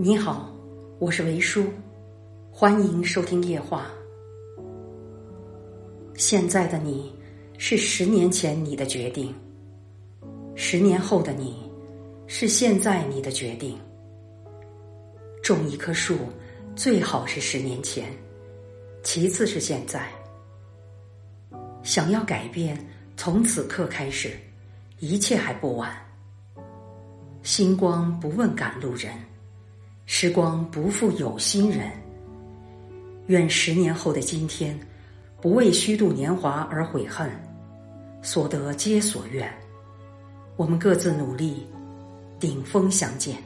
你好，我是维叔，欢迎收听夜话。现在的你是十年前你的决定，十年后的你是现在你的决定。种一棵树最好是十年前，其次是现在。想要改变，从此刻开始，一切还不晚。星光不问赶路人。时光不负有心人，愿十年后的今天，不为虚度年华而悔恨，所得皆所愿。我们各自努力，顶峰相见。